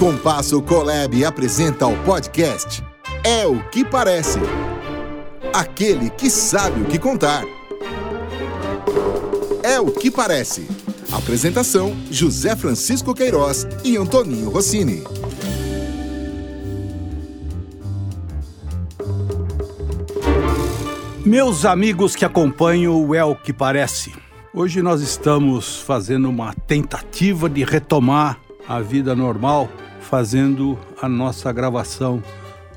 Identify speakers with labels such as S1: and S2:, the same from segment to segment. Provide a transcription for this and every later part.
S1: Compasso Colab apresenta o podcast É o que Parece. Aquele que sabe o que contar. É o que parece. Apresentação: José Francisco Queiroz e Antoninho Rossini.
S2: Meus amigos que acompanham o É o que Parece, hoje nós estamos fazendo uma tentativa de retomar a vida normal, fazendo a nossa gravação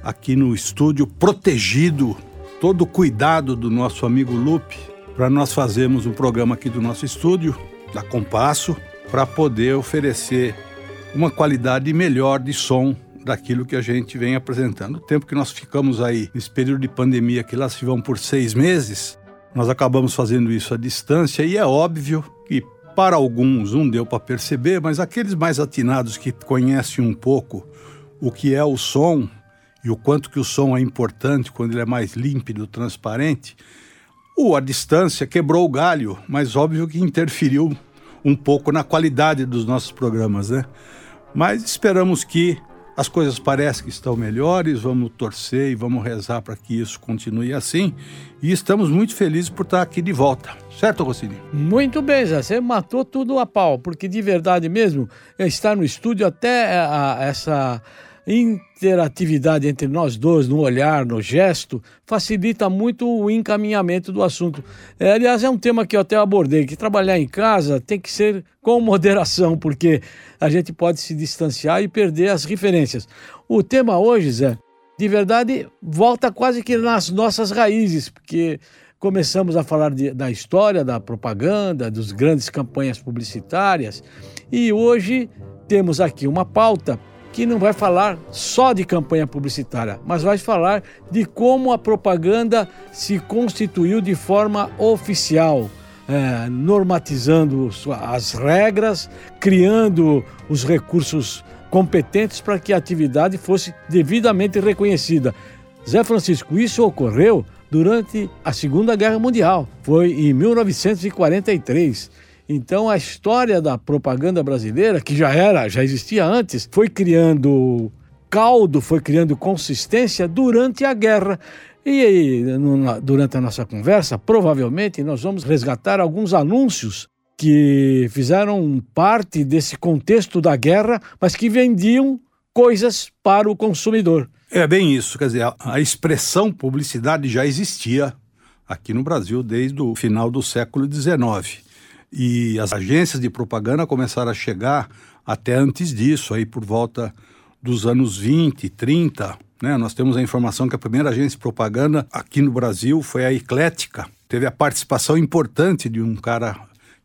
S2: aqui no estúdio, protegido, todo o cuidado do nosso amigo Lupe, para nós fazermos um programa aqui do nosso estúdio, da Compasso, para poder oferecer uma qualidade melhor de som daquilo que a gente vem apresentando. O tempo que nós ficamos aí, nesse período de pandemia, que lá se vão por seis meses, nós acabamos fazendo isso à distância e é óbvio que para alguns não deu para perceber, mas aqueles mais atinados que conhecem um pouco o que é o som e o quanto que o som é importante quando ele é mais límpido, transparente, a distância quebrou o galho, mas óbvio que interferiu um pouco na qualidade dos nossos programas, né? Mas esperamos que as coisas parecem que estão melhores, vamos torcer e vamos rezar para que isso continue assim. E estamos muito felizes por estar aqui de volta. Certo, Rossini?
S3: Muito bem, Zé. Você matou tudo a pau, porque de verdade mesmo, estar no estúdio até a, a, essa interatividade entre nós dois, no olhar, no gesto, facilita muito o encaminhamento do assunto. É, aliás, é um tema que eu até abordei, que trabalhar em casa tem que ser com moderação, porque a gente pode se distanciar e perder as referências. O tema hoje, Zé, de verdade, volta quase que nas nossas raízes, porque começamos a falar de, da história da propaganda, dos grandes campanhas publicitárias, e hoje temos aqui uma pauta que não vai falar só de campanha publicitária, mas vai falar de como a propaganda se constituiu de forma oficial, é, normatizando as regras, criando os recursos competentes para que a atividade fosse devidamente reconhecida. Zé Francisco, isso ocorreu durante a Segunda Guerra Mundial. Foi em 1943 então a história da propaganda brasileira, que já era, já existia antes, foi criando caldo, foi criando consistência durante a guerra. E durante a nossa conversa, provavelmente nós vamos resgatar alguns anúncios que fizeram parte desse contexto da guerra, mas que vendiam coisas para o consumidor.
S2: É bem isso, quer dizer, a expressão publicidade já existia aqui no Brasil desde o final do século XIX. E as agências de propaganda começaram a chegar até antes disso, aí por volta dos anos 20, 30. Né? Nós temos a informação que a primeira agência de propaganda aqui no Brasil foi a Eclética. Teve a participação importante de um cara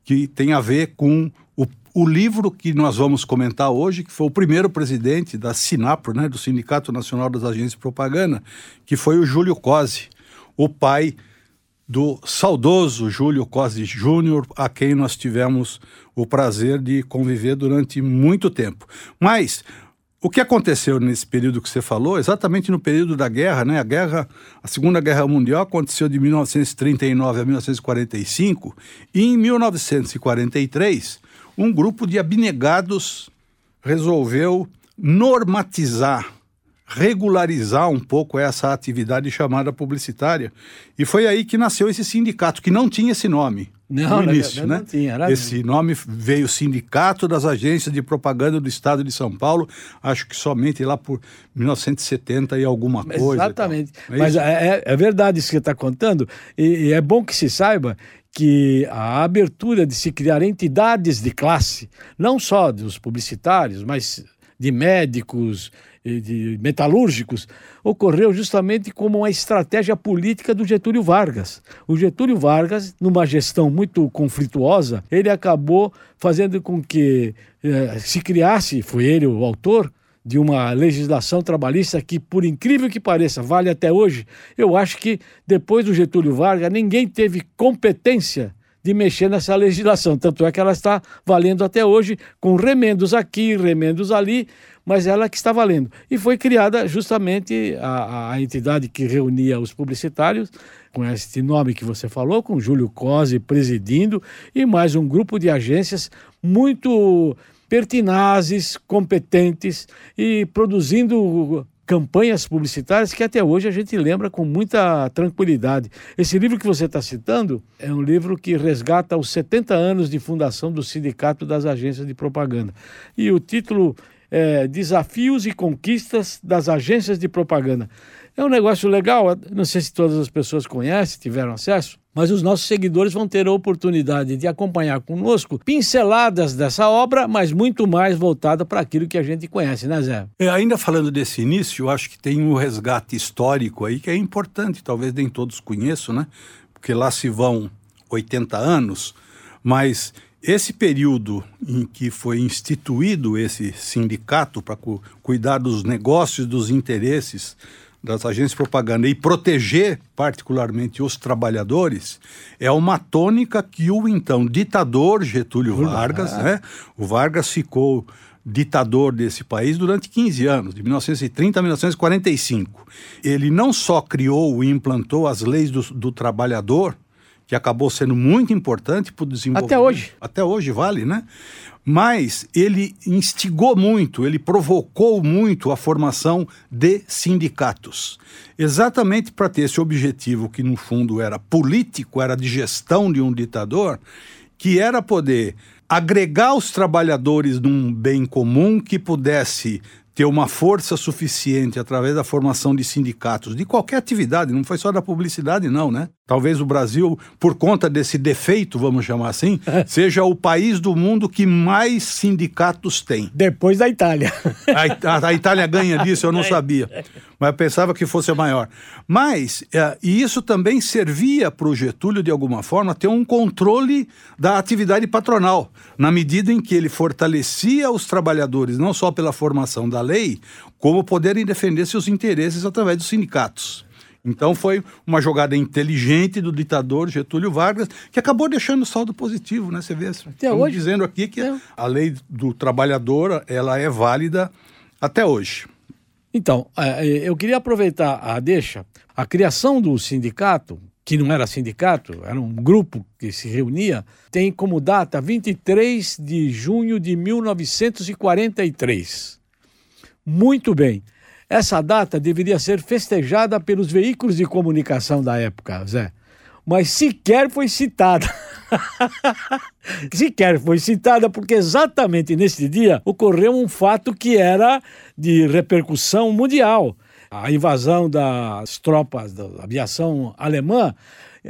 S2: que tem a ver com o, o livro que nós vamos comentar hoje, que foi o primeiro presidente da Sinapro, né, do Sindicato Nacional das Agências de Propaganda, que foi o Júlio Cosi, o pai do saudoso Júlio Cosi Júnior, a quem nós tivemos o prazer de conviver durante muito tempo. Mas o que aconteceu nesse período que você falou, exatamente no período da guerra, né? A guerra, a Segunda Guerra Mundial aconteceu de 1939 a 1945, e em 1943, um grupo de abnegados resolveu normatizar regularizar um pouco essa atividade chamada publicitária. E foi aí que nasceu esse sindicato, que não tinha esse nome.
S3: Não, no início, não, né? não tinha. Era
S2: esse nome veio Sindicato das Agências de Propaganda do Estado de São Paulo, acho que somente lá por 1970 e alguma coisa.
S3: Exatamente. É Mas é, é, verdade isso que você está contando, e, e é bom que se saiba que a abertura de se criar entidades de classe, não só dos publicitários, mas de médicos, de metalúrgicos, ocorreu justamente como uma estratégia política do Getúlio Vargas. O Getúlio Vargas, numa gestão muito conflituosa, ele acabou fazendo com que eh, se criasse, foi ele o autor, de uma legislação trabalhista que, por incrível que pareça, vale até hoje. Eu acho que depois do Getúlio Vargas, ninguém teve competência de mexer nessa legislação. Tanto é que ela está valendo até hoje, com remendos aqui, remendos ali, mas ela que está valendo. E foi criada justamente a, a entidade que reunia os publicitários, com esse nome que você falou, com Júlio Cosi presidindo, e mais um grupo de agências muito pertinazes, competentes e produzindo campanhas publicitárias que até hoje a gente lembra com muita tranquilidade. Esse livro que você está citando é um livro que resgata os 70 anos de fundação do Sindicato das Agências de Propaganda. E o título é Desafios e Conquistas das Agências de Propaganda. É um negócio legal, não sei se todas as pessoas conhecem, tiveram acesso, mas os nossos seguidores vão ter a oportunidade de acompanhar conosco pinceladas dessa obra, mas muito mais voltada para aquilo que a gente conhece, né, Zé?
S2: É, ainda falando desse início, eu acho que tem um resgate histórico aí que é importante, talvez nem todos conheçam, né? Porque lá se vão 80 anos, mas esse período em que foi instituído esse sindicato para cu cuidar dos negócios, dos interesses das agências de propaganda e proteger particularmente os trabalhadores é uma tônica que o então ditador Getúlio Vargas, né? O Vargas ficou ditador desse país durante 15 anos, de 1930 a 1945. Ele não só criou e implantou as leis do, do trabalhador, que acabou sendo muito importante para o desenvolvimento.
S3: Até hoje.
S2: Até hoje vale, né? Mas ele instigou muito, ele provocou muito a formação de sindicatos. Exatamente para ter esse objetivo, que no fundo era político, era de gestão de um ditador, que era poder agregar os trabalhadores num bem comum que pudesse ter uma força suficiente através da formação de sindicatos de qualquer atividade, não foi só da publicidade, não, né? Talvez o Brasil, por conta desse defeito, vamos chamar assim, seja o país do mundo que mais sindicatos tem.
S3: Depois da Itália.
S2: A, a, a Itália ganha disso, eu não sabia, mas pensava que fosse a maior. Mas, é, e isso também servia para o Getúlio, de alguma forma, ter um controle da atividade patronal, na medida em que ele fortalecia os trabalhadores, não só pela formação da lei, como poderem defender seus interesses através dos sindicatos. Então foi uma jogada inteligente do ditador Getúlio Vargas, que acabou deixando saldo positivo, né? Você vê, até hoje dizendo aqui que a lei do trabalhador ela é válida até hoje.
S3: Então, é, é, eu queria aproveitar a deixa, a criação do sindicato, que não era sindicato, era um grupo que se reunia, tem como data 23 de junho de 1943. Muito bem. Essa data deveria ser festejada pelos veículos de comunicação da época, Zé. Mas sequer foi citada. sequer foi citada porque exatamente nesse dia ocorreu um fato que era de repercussão mundial. A invasão das tropas da aviação alemã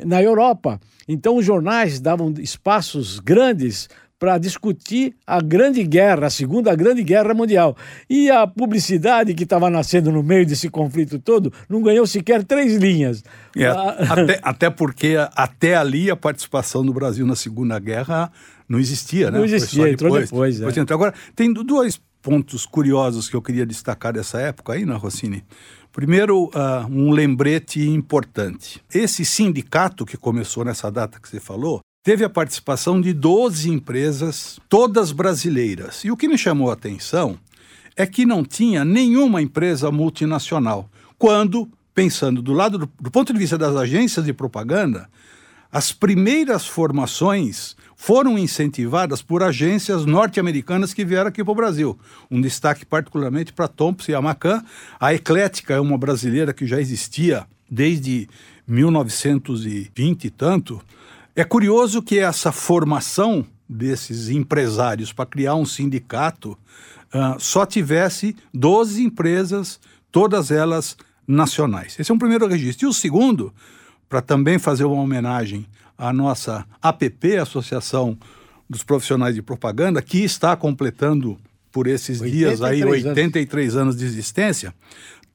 S3: na Europa. Então os jornais davam espaços grandes para discutir a Grande Guerra, a Segunda Grande Guerra Mundial. E a publicidade que estava nascendo no meio desse conflito todo não ganhou sequer três linhas.
S2: É, ah, até, até, porque até ali a participação do Brasil na Segunda Guerra não existia, né?
S3: Não existia, entrou depois. depois,
S2: depois é. Agora, tem dois pontos curiosos que eu queria destacar dessa época aí, na né, Rossini. Primeiro, uh, um lembrete importante. Esse sindicato que começou nessa data que você falou, teve a participação de 12 empresas, todas brasileiras. E o que me chamou a atenção é que não tinha nenhuma empresa multinacional. Quando, pensando do lado do, do ponto de vista das agências de propaganda, as primeiras formações foram incentivadas por agências norte-americanas que vieram aqui para o Brasil. Um destaque particularmente para Thompson e a Macan. A Eclética é uma brasileira que já existia desde 1920 e tanto, é curioso que essa formação desses empresários para criar um sindicato uh, só tivesse 12 empresas, todas elas nacionais. Esse é um primeiro registro. E o segundo, para também fazer uma homenagem à nossa APP, Associação dos Profissionais de Propaganda, que está completando por esses dias aí 83 anos. anos de existência,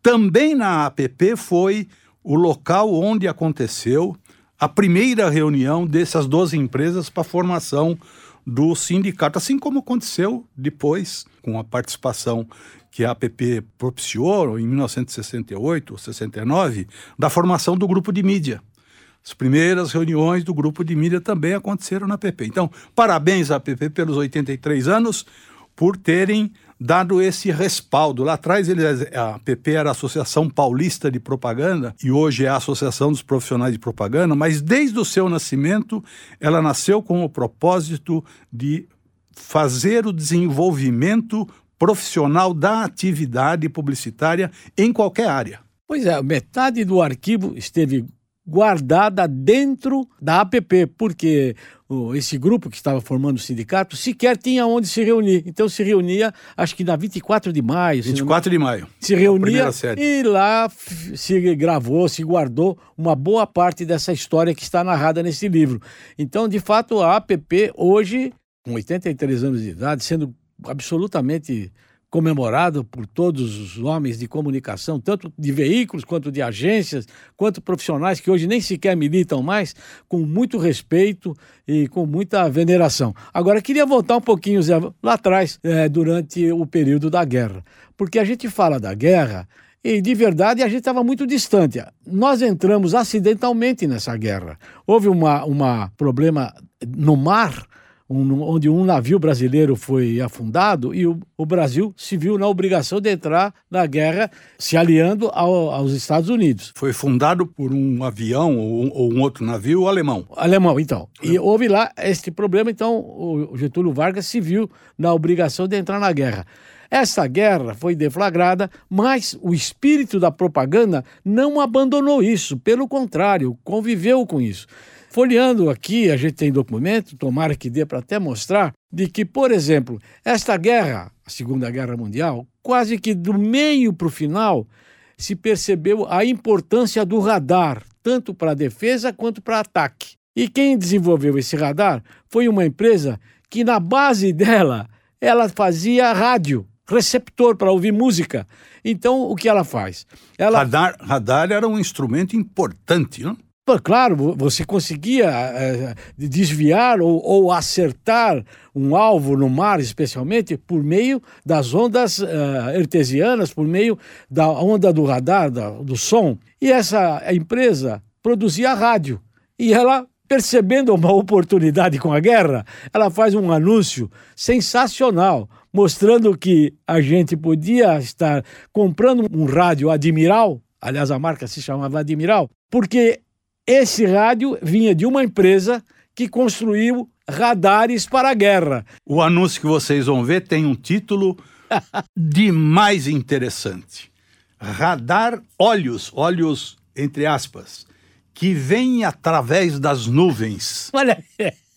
S2: também na APP foi o local onde aconteceu a primeira reunião dessas 12 empresas para a formação do sindicato, assim como aconteceu depois com a participação que a APP propiciou em 1968 ou 69 da formação do grupo de mídia. As primeiras reuniões do grupo de mídia também aconteceram na APP. Então, parabéns à APP pelos 83 anos por terem dado esse respaldo. Lá atrás, ele, a PP era a Associação Paulista de Propaganda e hoje é a Associação dos Profissionais de Propaganda, mas desde o seu nascimento, ela nasceu com o propósito de fazer o desenvolvimento profissional da atividade publicitária em qualquer área.
S3: Pois é, metade do arquivo esteve guardada dentro da APP, porque esse grupo que estava formando o sindicato sequer tinha onde se reunir. Então se reunia, acho que na 24 de maio.
S2: 24 de maio.
S3: Se reunia e lá se gravou, se guardou uma boa parte dessa história que está narrada nesse livro. Então, de fato, a APP hoje, com 83 anos de idade, sendo absolutamente comemorado por todos os homens de comunicação, tanto de veículos quanto de agências, quanto profissionais que hoje nem sequer militam mais, com muito respeito e com muita veneração. Agora, queria voltar um pouquinho, Zé, lá atrás, é, durante o período da guerra, porque a gente fala da guerra e de verdade a gente estava muito distante. Nós entramos acidentalmente nessa guerra. Houve um uma problema no mar um, onde um navio brasileiro foi afundado e o, o, Brasil se viu na obrigação de entrar na guerra se aliando ao, aos Estados Unidos.
S2: Foi fundado por um avião ou, ou um outro navio alemão.
S3: Alemão, então. E houve lá este problema, então o Getúlio Vargas se viu na obrigação de entrar na guerra. Essa guerra foi deflagrada, mas o espírito da propaganda não abandonou isso, pelo contrário, conviveu com isso. Folheando aqui, a gente tem documento, tomara que dê para até mostrar, de que, por exemplo, esta guerra, a Segunda Guerra Mundial, quase que do meio para o final, se percebeu a importância do radar, tanto para defesa quanto para ataque. E quem desenvolveu esse radar foi uma empresa que, na base dela, ela fazia rádio, receptor para ouvir música. Então, o que ela faz? Ela...
S2: Radar, radar era um instrumento importante, não?
S3: Claro, você conseguia é, desviar ou, ou, acertar um alvo no mar, especialmente, por meio das ondas uh, artesianas, por meio da onda do radar, da, do som. E essa empresa produzia rádio. E ela, percebendo uma oportunidade com a guerra, ela faz um anúncio sensacional, mostrando que a gente podia estar comprando um rádio Admiral. Aliás, a marca se chamava Admiral, porque esse rádio vinha de uma empresa que construiu radares para a guerra.
S2: O anúncio que vocês vão ver tem um título de mais interessante. Radar olhos, olhos entre aspas, que vem através das nuvens.
S3: Olha.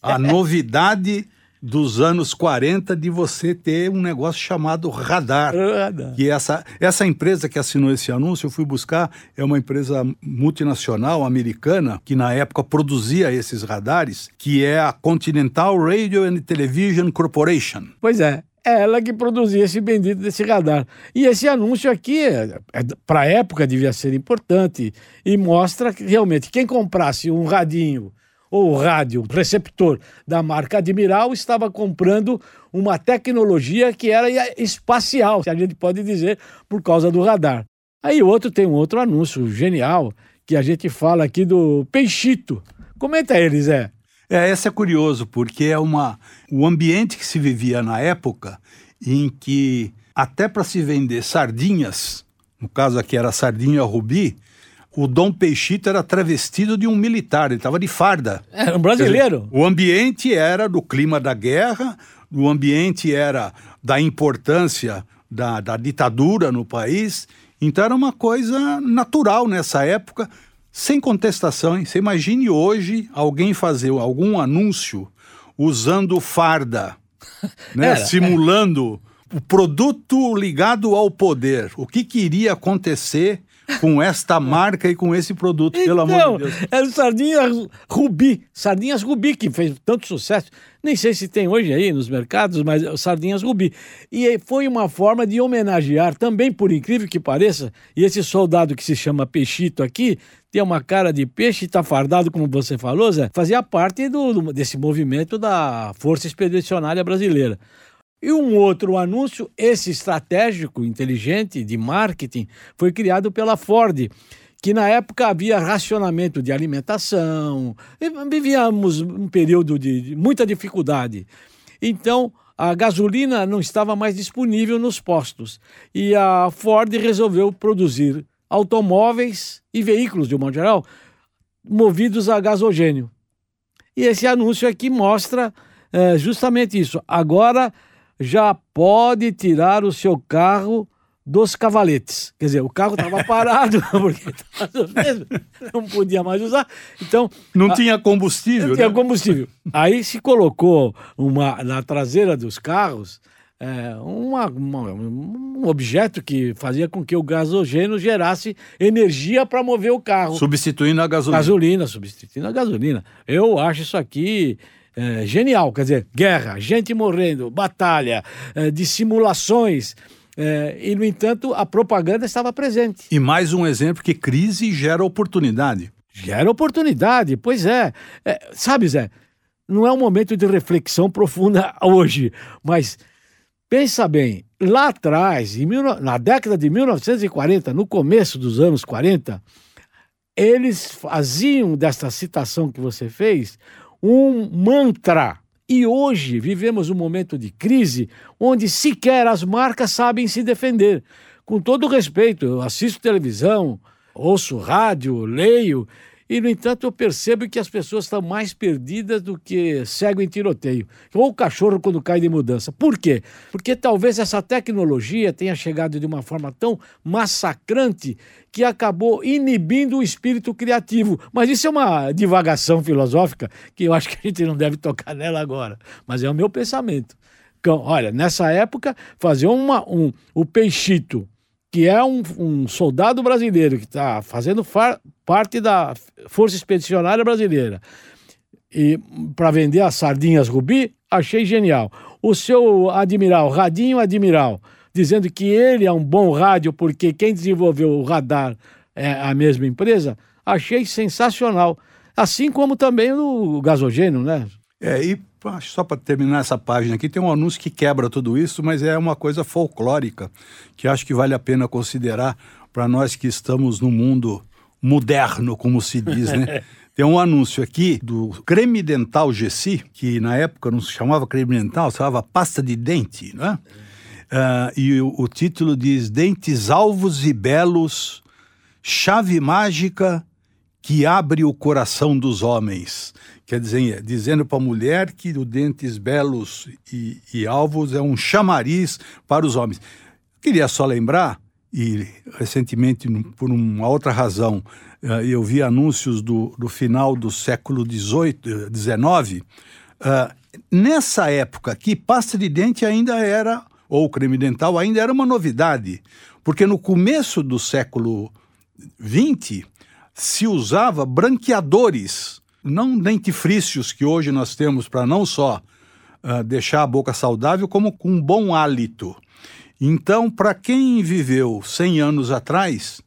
S2: A novidade dos anos 40 de você ter um negócio chamado radar. radar. E essa, essa empresa que assinou esse anúncio, eu fui buscar, é uma empresa multinacional americana que na época produzia esses radares, que é a Continental Radio and Television Corporation.
S3: Pois é. É ela que produzia esse bendito desse radar. E esse anúncio aqui, é, é, para a época, devia ser importante e mostra que realmente quem comprasse um radinho ou rádio receptor da marca Admiral estava comprando uma tecnologia que era espacial, se a gente pode dizer, por causa do radar. Aí outro tem um outro anúncio genial que a gente fala aqui do Peixito. Comenta ele, Zé.
S2: É, esse é curioso, porque é uma o ambiente que se vivia na época em que até para se vender sardinhas, no caso aqui era sardinha rubi, o Dom Peixito era travestido de um militar, ele estava de farda.
S3: Era um brasileiro.
S2: Dizer, o ambiente era do clima da guerra, o ambiente era da importância da, da ditadura no país. Então era uma coisa natural nessa época, sem contestação. Hein? Você imagine hoje alguém fazer algum anúncio usando farda, né? simulando o produto ligado ao poder. O que, que iria acontecer com esta marca e com esse produto, então, pelo amor de Deus.
S3: É o Sardinhas Rubi, Sardinhas Rubi, que fez tanto sucesso. Nem sei se tem hoje aí nos mercados, mas é Sardinhas Rubi. E foi uma forma de homenagear, também por incrível que pareça, e esse soldado que se chama Peixito aqui, tem uma cara de peixe e está fardado, como você falou, Zé, fazia parte do, desse movimento da Força Expedicionária Brasileira. E um outro anúncio, esse estratégico, inteligente, de marketing, foi criado pela Ford, que na época havia racionamento de alimentação, vivíamos um período de muita dificuldade. Então, a gasolina não estava mais disponível nos postos e a Ford resolveu produzir automóveis e veículos, de um modo geral, movidos a gasogênio. E esse anúncio aqui mostra é, justamente isso. Agora já pode tirar o seu carro dos cavaletes. Quer dizer, o carro estava parado, porque não podia mais usar. Então.
S2: Não a, tinha combustível. Não
S3: tinha né? combustível. Aí se colocou uma, na traseira dos carros é, uma, uma, um objeto que fazia com que o gasogênio gerasse energia para mover o carro.
S2: Substituindo a gasolina.
S3: Gasolina, substituindo a gasolina. Eu acho isso aqui é, genial. Quer dizer, guerra, gente morrendo, batalha, é, dissimulações. É, e, no entanto, a propaganda estava presente.
S2: E mais um exemplo que crise gera oportunidade.
S3: Gera oportunidade, pois é. é sabe, Zé, não é um momento de reflexão profunda hoje, mas pensa bem, lá atrás, mil, na década de 1940, no começo dos anos 40, eles faziam dessa citação que você fez um mantra. E hoje vivemos um momento de crise onde sequer as marcas sabem se defender. Com todo respeito, eu assisto televisão, ouço rádio, leio, e, no entanto, eu percebo que as pessoas estão mais perdidas do que cego em tiroteio. Ou o cachorro quando cai de mudança. Por quê? Porque talvez essa tecnologia tenha chegado de uma forma tão massacrante que acabou inibindo o espírito criativo. Mas isso é uma divagação filosófica que eu acho que a gente não deve tocar nela agora. Mas é o meu pensamento. Então, olha, nessa época, fazer uma, um, o peixito que é um, um soldado brasileiro que está fazendo parte da Força Expedicionária Brasileira, e para vender as sardinhas Rubi, achei genial. O seu admiral, Radinho Admiral, dizendo que ele é um bom rádio porque quem desenvolveu o radar é a mesma empresa, achei sensacional. Assim como também o gasogênio, né?
S2: É, e só para terminar essa página aqui, tem um anúncio que quebra tudo isso, mas é uma coisa folclórica que acho que vale a pena considerar para nós que estamos no mundo moderno, como se diz, né? Tem um anúncio aqui do creme dental Gessi, que na época não se chamava creme dental, se chamava pasta de dente, né? Uh, e o, o título diz Dentes alvos e belos, chave mágica que abre o coração dos homens. Quer dizer, dizendo para a mulher que o dentes belos e, e alvos é um chamariz para os homens. Queria só lembrar, e recentemente, por uma outra razão, eh, eu vi anúncios do, do final do século XIX. Uh, nessa época aqui, pasta de dente ainda era, ou creme dental ainda era uma novidade, porque no começo do século XX se usava branqueadores não dentifrícios que hoje nós temos para não só uh, deixar a boca saudável, como com um bom hálito. Então, para quem viveu 100 anos atrás,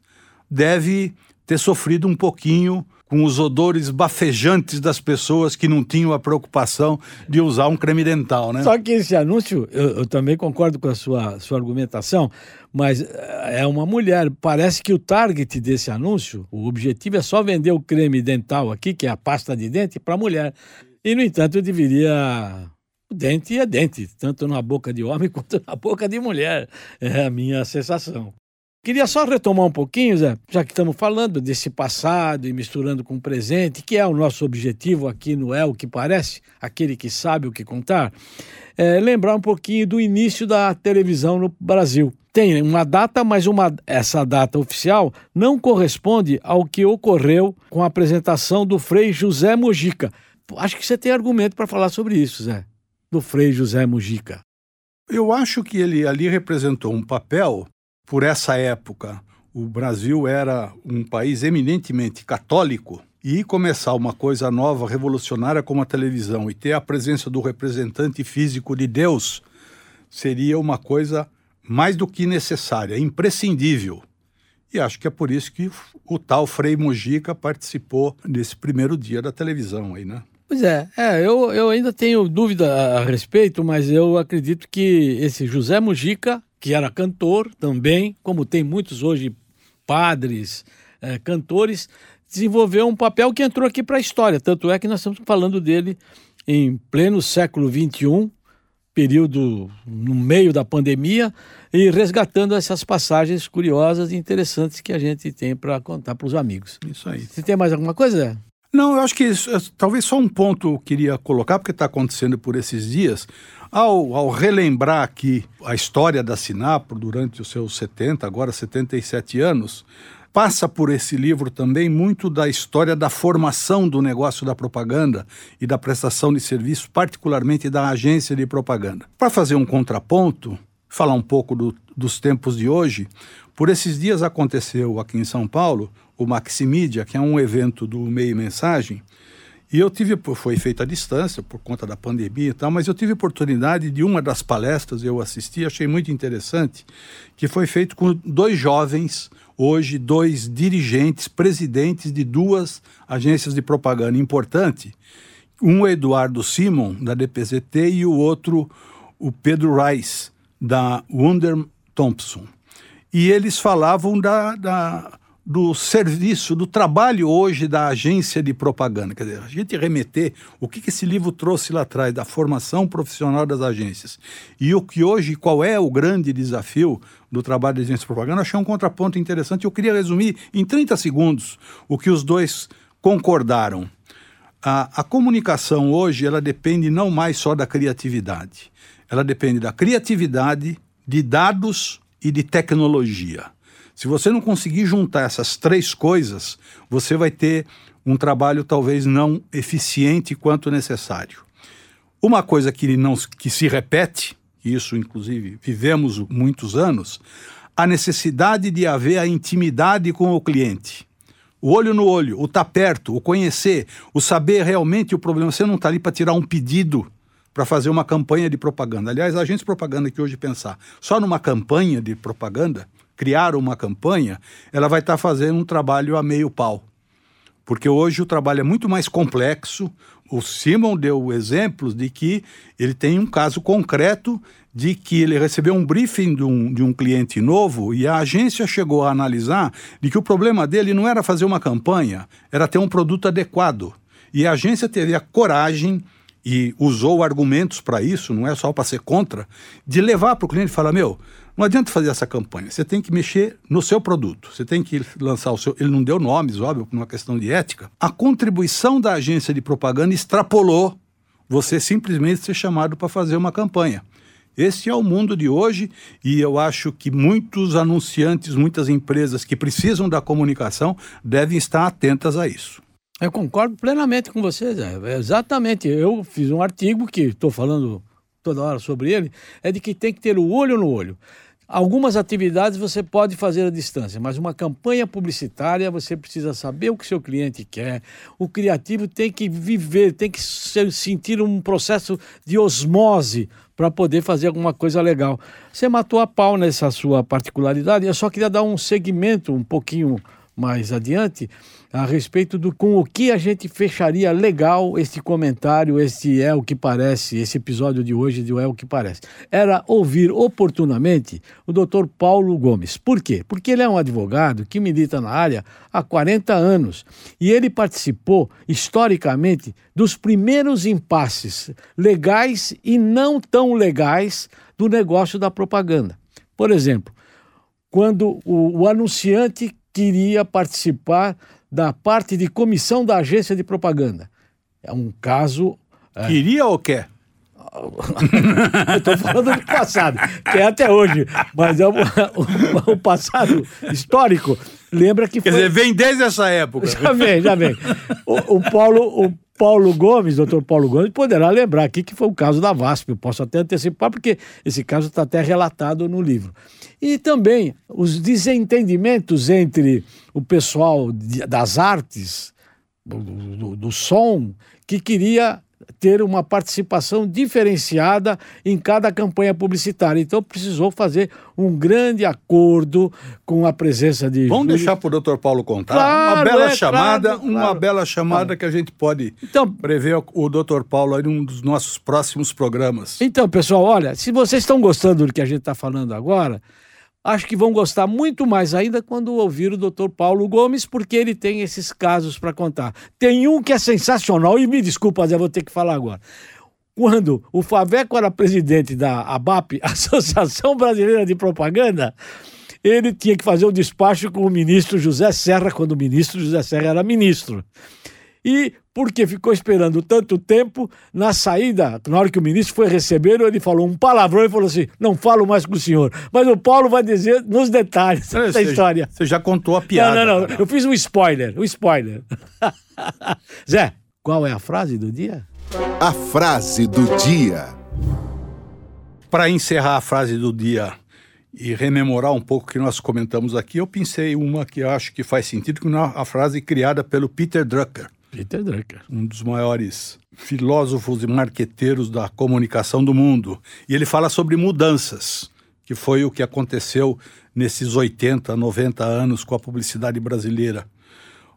S2: deve ter sofrido um pouquinho com os odores bafejantes das pessoas que não tinham a preocupação de usar um creme dental, né?
S3: Só que esse anúncio, eu, eu também concordo com a sua, sua argumentação, mas eh, é uma mulher. Parece que o target desse anúncio, o objetivo é só vender o creme dental aqui, que é a pasta de dente, para mulher. E, no entanto, deveria dente é dente, tanto na boca de homem quanto na boca de mulher. É a minha sensação. Queria só retomar um pouquinho, Zé, já que estamos falando desse passado e misturando com o presente, que é o nosso objetivo aqui no É o que Parece, aquele que sabe o que contar, é lembrar um pouquinho do início da televisão no Brasil. Tem uma data, mas uma, essa data oficial não corresponde ao que ocorreu com a apresentação do Frei José Mojica. Acho que você tem argumento para falar sobre isso, Zé, do Frei José Mojica.
S2: Eu acho que ele ali representou um papel por essa época, o Brasil era um país eminentemente católico e começar uma coisa nova, revolucionária como a televisão e ter a presença do representante físico de Deus seria uma coisa mais do que necessária, imprescindível. E acho que é por isso que o tal Frei Mojica participou desse primeiro dia da televisão aí, né?
S3: Pois é, é eu, eu ainda tenho dúvida a, respeito, mas eu acredito que esse José Mojica que era cantor também, como tem muitos hoje padres, é, cantores, desenvolveu um papel que entrou aqui para a história. Tanto é que nós estamos falando dele em pleno século XXI, período no meio da pandemia, e resgatando essas passagens curiosas e interessantes que a gente tem para contar para os amigos.
S2: Isso aí.
S3: Você tem mais alguma coisa?
S2: Não, eu acho que isso, talvez só um ponto eu queria colocar, porque está acontecendo por esses dias. Ao, ao, relembrar aqui a história da Sinapro durante os seus 70, agora 77 anos, passa por esse livro também muito da história da formação do negócio da propaganda e da prestação de serviço, particularmente da agência de propaganda. Para fazer um contraponto, falar um pouco do, dos tempos de hoje, por esses dias aconteceu aqui em São Paulo o Maximídia, que é um evento do Meio Mensagem, e eu tive, foi feito à distância por conta da pandemia e tal, mas eu tive oportunidade de uma das palestras, eu assisti, achei muito interessante, que foi feito com dois jovens hoje dois dirigentes, presidentes de duas agências de propaganda importante. Um Eduardo Simon, da DPZT, e o outro, o Pedro Rice, da Wunder Thompson. E eles falavam da, da do serviço, do trabalho hoje da agência de propaganda. Quer dizer, a gente remeter o que, que esse livro trouxe lá atrás, da formação profissional das agências. E o que hoje, qual é o grande desafio do trabalho de agência de propaganda, achei um contraponto interessante. Eu queria resumir em 30 segundos o que os dois concordaram. A, a comunicação hoje, ela depende não mais só da criatividade. Ela depende da criatividade, de dados e de tecnologia. Se você não conseguir juntar essas três coisas, você vai ter um trabalho talvez não eficiente quanto necessário. Uma coisa que não que se repete, isso inclusive vivemos muitos anos, a necessidade de haver a intimidade com o cliente. O olho no olho, o estar tá perto, o conhecer, o saber realmente o problema. Você não está ali para tirar um pedido para fazer uma campanha de propaganda. Aliás, a agência de propaganda que hoje pensar só numa campanha de propaganda, criar uma campanha, ela vai estar tá fazendo um trabalho a meio pau. Porque hoje o trabalho é muito mais complexo. O Simon deu exemplos de que ele tem um caso concreto de que ele recebeu um briefing de um, de um cliente novo e a agência chegou a analisar de que o problema dele não era fazer uma campanha, era ter um produto adequado. E a agência teve a coragem e usou argumentos para isso, não é só para ser contra, de levar para o cliente e falar: meu, não adianta fazer essa campanha, você tem que mexer no seu produto, você tem que lançar o seu. Ele não deu nomes, óbvio, por uma questão de ética. A contribuição da agência de propaganda extrapolou você simplesmente ser chamado para fazer uma campanha. Esse é o mundo de hoje e eu acho que muitos anunciantes, muitas empresas que precisam da comunicação devem estar atentas a isso.
S3: Eu concordo plenamente com você, Zé. Exatamente. Eu fiz um artigo que estou falando toda hora sobre ele, é de que tem que ter o olho no olho. Algumas atividades você pode fazer à distância, mas uma campanha publicitária você precisa saber o que seu cliente quer. O criativo tem que viver, tem que sentir um processo de osmose para poder fazer alguma coisa legal. Você matou a pau nessa sua particularidade. Eu só queria dar um segmento um pouquinho mais adiante a respeito do com o que a gente fecharia legal este comentário, este é o que parece, esse episódio de hoje de é o que parece. Era ouvir oportunamente o Dr. Paulo Gomes. Por quê? Porque ele é um advogado que milita na área há 40 anos e ele participou historicamente dos primeiros impasses legais e não tão legais do negócio da propaganda. Por exemplo, quando o, o anunciante queria participar da parte de comissão da agência de propaganda. É um caso.
S2: É... Queria ou quer?
S3: Eu estou falando do passado, que é até hoje, mas é o, o, o passado histórico. Lembra que
S2: Quer
S3: foi...
S2: dizer, vem desde essa época.
S3: Já vem, já vem. O, o Paulo, o Paulo Gomes, doutor Paulo Gomes, poderá lembrar aqui que foi o caso da VASP. Eu posso até antecipar, porque esse caso está até relatado no livro. E também os desentendimentos entre o pessoal das artes, do, do, do som, que queria ter uma participação diferenciada em cada campanha publicitária. Então precisou fazer um grande acordo com a presença de.
S2: Vamos deixar para o doutor Paulo contar. Claro, uma bela é, chamada, claro, uma claro. bela chamada que a gente pode então, prever o doutor Paulo em um dos nossos próximos programas.
S3: Então, pessoal, olha, se vocês estão gostando do que a gente está falando agora, acho que vão gostar muito mais ainda quando ouvir o Dr. Paulo Gomes, porque ele tem esses casos para contar. Tem um que é sensacional, e me desculpa, Zé, vou ter que falar agora. Quando o Faveco era presidente da ABAP, Associação Brasileira de Propaganda, ele tinha que fazer um despacho com o ministro José Serra, quando o ministro José Serra era ministro. E porque ficou esperando tanto tempo, na saída, na hora que o ministro foi receber, ele falou um palavrão e falou assim: não falo mais com o senhor. Mas o Paulo vai dizer nos detalhes é, da história.
S2: Você já contou a piada.
S3: Não, não, não. Eu fiz um spoiler, um spoiler. Zé, qual é a frase do dia?
S1: A frase do dia.
S2: Para encerrar a frase do dia e rememorar um pouco o que nós comentamos aqui, eu pensei uma que eu acho que faz sentido, que é a frase criada pelo Peter Drucker.
S3: Peter Drucker.
S2: Um dos maiores filósofos e marqueteiros da comunicação do mundo. E ele fala sobre mudanças, que foi o que aconteceu nesses 80, 90 anos com a publicidade brasileira.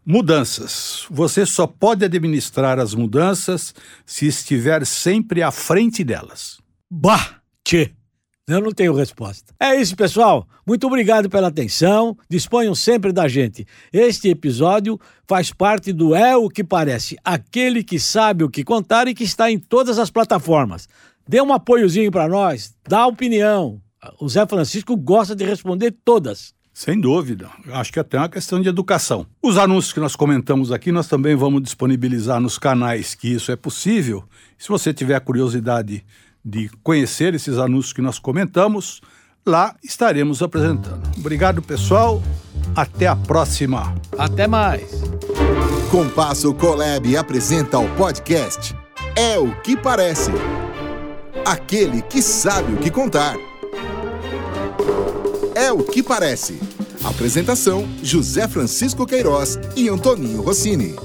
S2: Mudanças. Você só pode administrar as mudanças se estiver sempre à frente delas.
S3: Bah! Tchê! Eu não tenho resposta. É isso, pessoal. Muito obrigado pela atenção. Disponham sempre da gente. Este episódio faz parte do É o que Parece aquele que sabe o que contar e que está em todas as plataformas. Dê um apoiozinho para nós, dá opinião. O Zé Francisco gosta de responder todas.
S2: Sem dúvida. Acho que até é uma questão de educação. Os anúncios que nós comentamos aqui, nós também vamos disponibilizar nos canais que isso é possível. Se você tiver curiosidade de conhecer esses anúncios que nós comentamos, lá estaremos apresentando. Obrigado, pessoal. Até a próxima.
S3: Até mais.
S1: Compasso Colab apresenta o podcast É o que Parece. Aquele que sabe o que contar. É o que parece. Apresentação: José Francisco Queiroz e Antoninho Rossini.